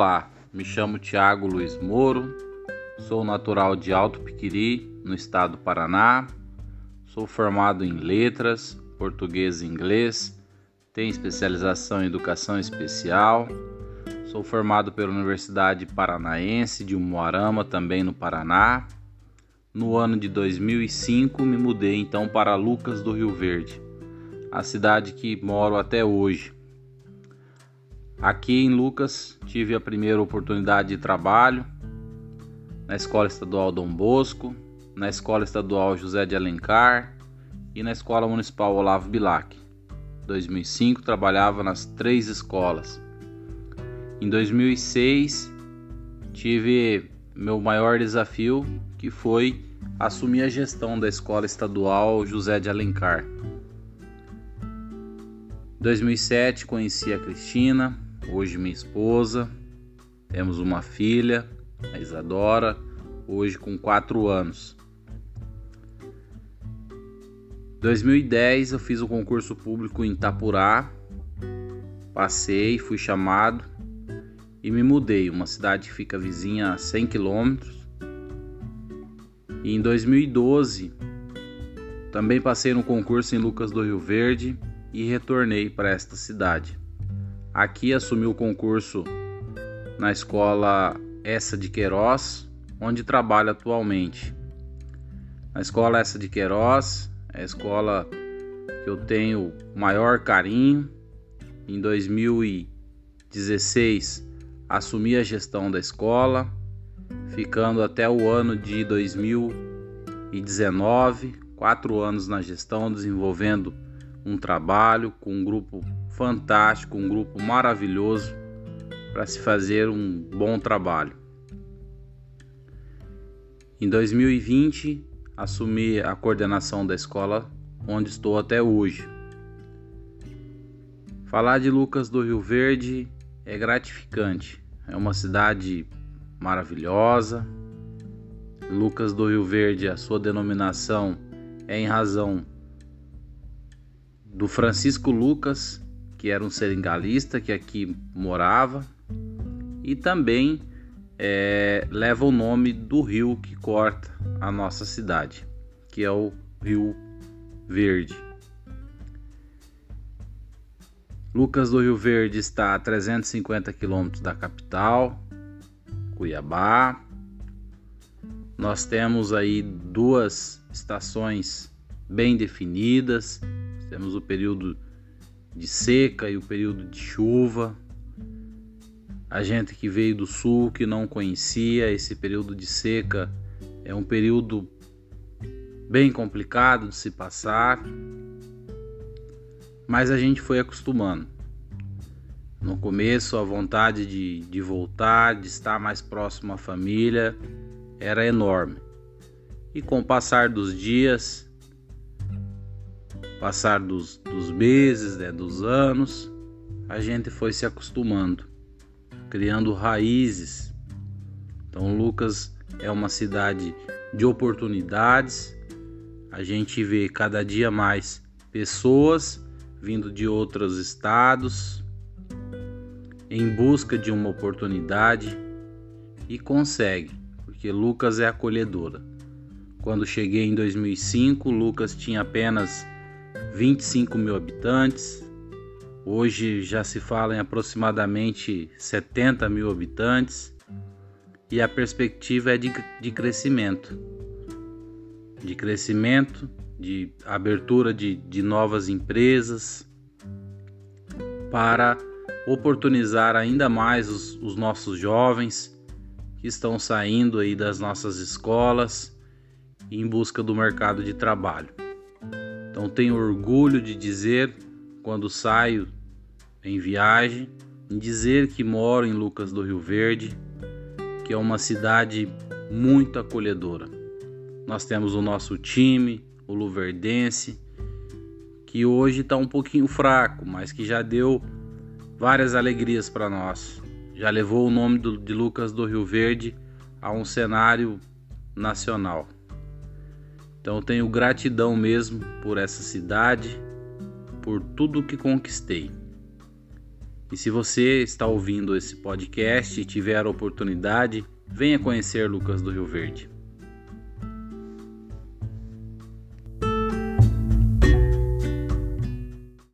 Olá, me chamo Tiago Luiz Moro, sou natural de Alto Piquiri, no estado do Paraná. Sou formado em letras, português e inglês, tenho especialização em educação especial. Sou formado pela Universidade Paranaense de Umuarama, também no Paraná. No ano de 2005, me mudei então para Lucas do Rio Verde, a cidade que moro até hoje. Aqui em Lucas tive a primeira oportunidade de trabalho na Escola Estadual Dom Bosco, na Escola Estadual José de Alencar e na Escola Municipal Olavo Bilac. Em 2005 trabalhava nas três escolas. Em 2006 tive meu maior desafio, que foi assumir a gestão da Escola Estadual José de Alencar. Em 2007 conheci a Cristina, hoje minha esposa. Temos uma filha, a Isadora, hoje com 4 anos. 2010 eu fiz o um concurso público em Itapurá, passei, fui chamado e me mudei, uma cidade que fica vizinha a 100 quilômetros. E em 2012 também passei no concurso em Lucas do Rio Verde e retornei para esta cidade. Aqui assumi o concurso na escola Essa de Queiroz, onde trabalho atualmente. Na escola Essa de Queiroz, é a escola que eu tenho maior carinho. Em 2016 assumi a gestão da escola, ficando até o ano de 2019, quatro anos na gestão, desenvolvendo um trabalho com um grupo fantástico, um grupo maravilhoso para se fazer um bom trabalho. Em 2020, assumi a coordenação da escola onde estou até hoje. Falar de Lucas do Rio Verde é gratificante. É uma cidade maravilhosa. Lucas do Rio Verde, a sua denominação é em razão do Francisco Lucas, que era um seringalista que aqui morava, e também é, leva o nome do rio que corta a nossa cidade, que é o Rio Verde. Lucas do Rio Verde está a 350 quilômetros da capital, Cuiabá. Nós temos aí duas estações bem definidas. Temos o período de seca e o período de chuva. A gente que veio do sul que não conhecia esse período de seca é um período bem complicado de se passar, mas a gente foi acostumando. No começo, a vontade de, de voltar, de estar mais próximo à família, era enorme. E com o passar dos dias, passar dos, dos meses, né, dos anos, a gente foi se acostumando, criando raízes. Então, Lucas é uma cidade de oportunidades. A gente vê cada dia mais pessoas vindo de outros estados em busca de uma oportunidade e consegue, porque Lucas é acolhedora. Quando cheguei em 2005, Lucas tinha apenas 25 mil habitantes. Hoje já se fala em aproximadamente 70 mil habitantes e a perspectiva é de, de crescimento de crescimento, de abertura de, de novas empresas para oportunizar ainda mais os, os nossos jovens que estão saindo aí das nossas escolas em busca do mercado de trabalho. Então tenho orgulho de dizer, quando saio em viagem, em dizer que moro em Lucas do Rio Verde, que é uma cidade muito acolhedora. Nós temos o nosso time, o Luverdense, que hoje está um pouquinho fraco, mas que já deu várias alegrias para nós. Já levou o nome do, de Lucas do Rio Verde a um cenário nacional. Então tenho gratidão mesmo por essa cidade, por tudo que conquistei. E se você está ouvindo esse podcast e tiver a oportunidade, venha conhecer Lucas do Rio Verde.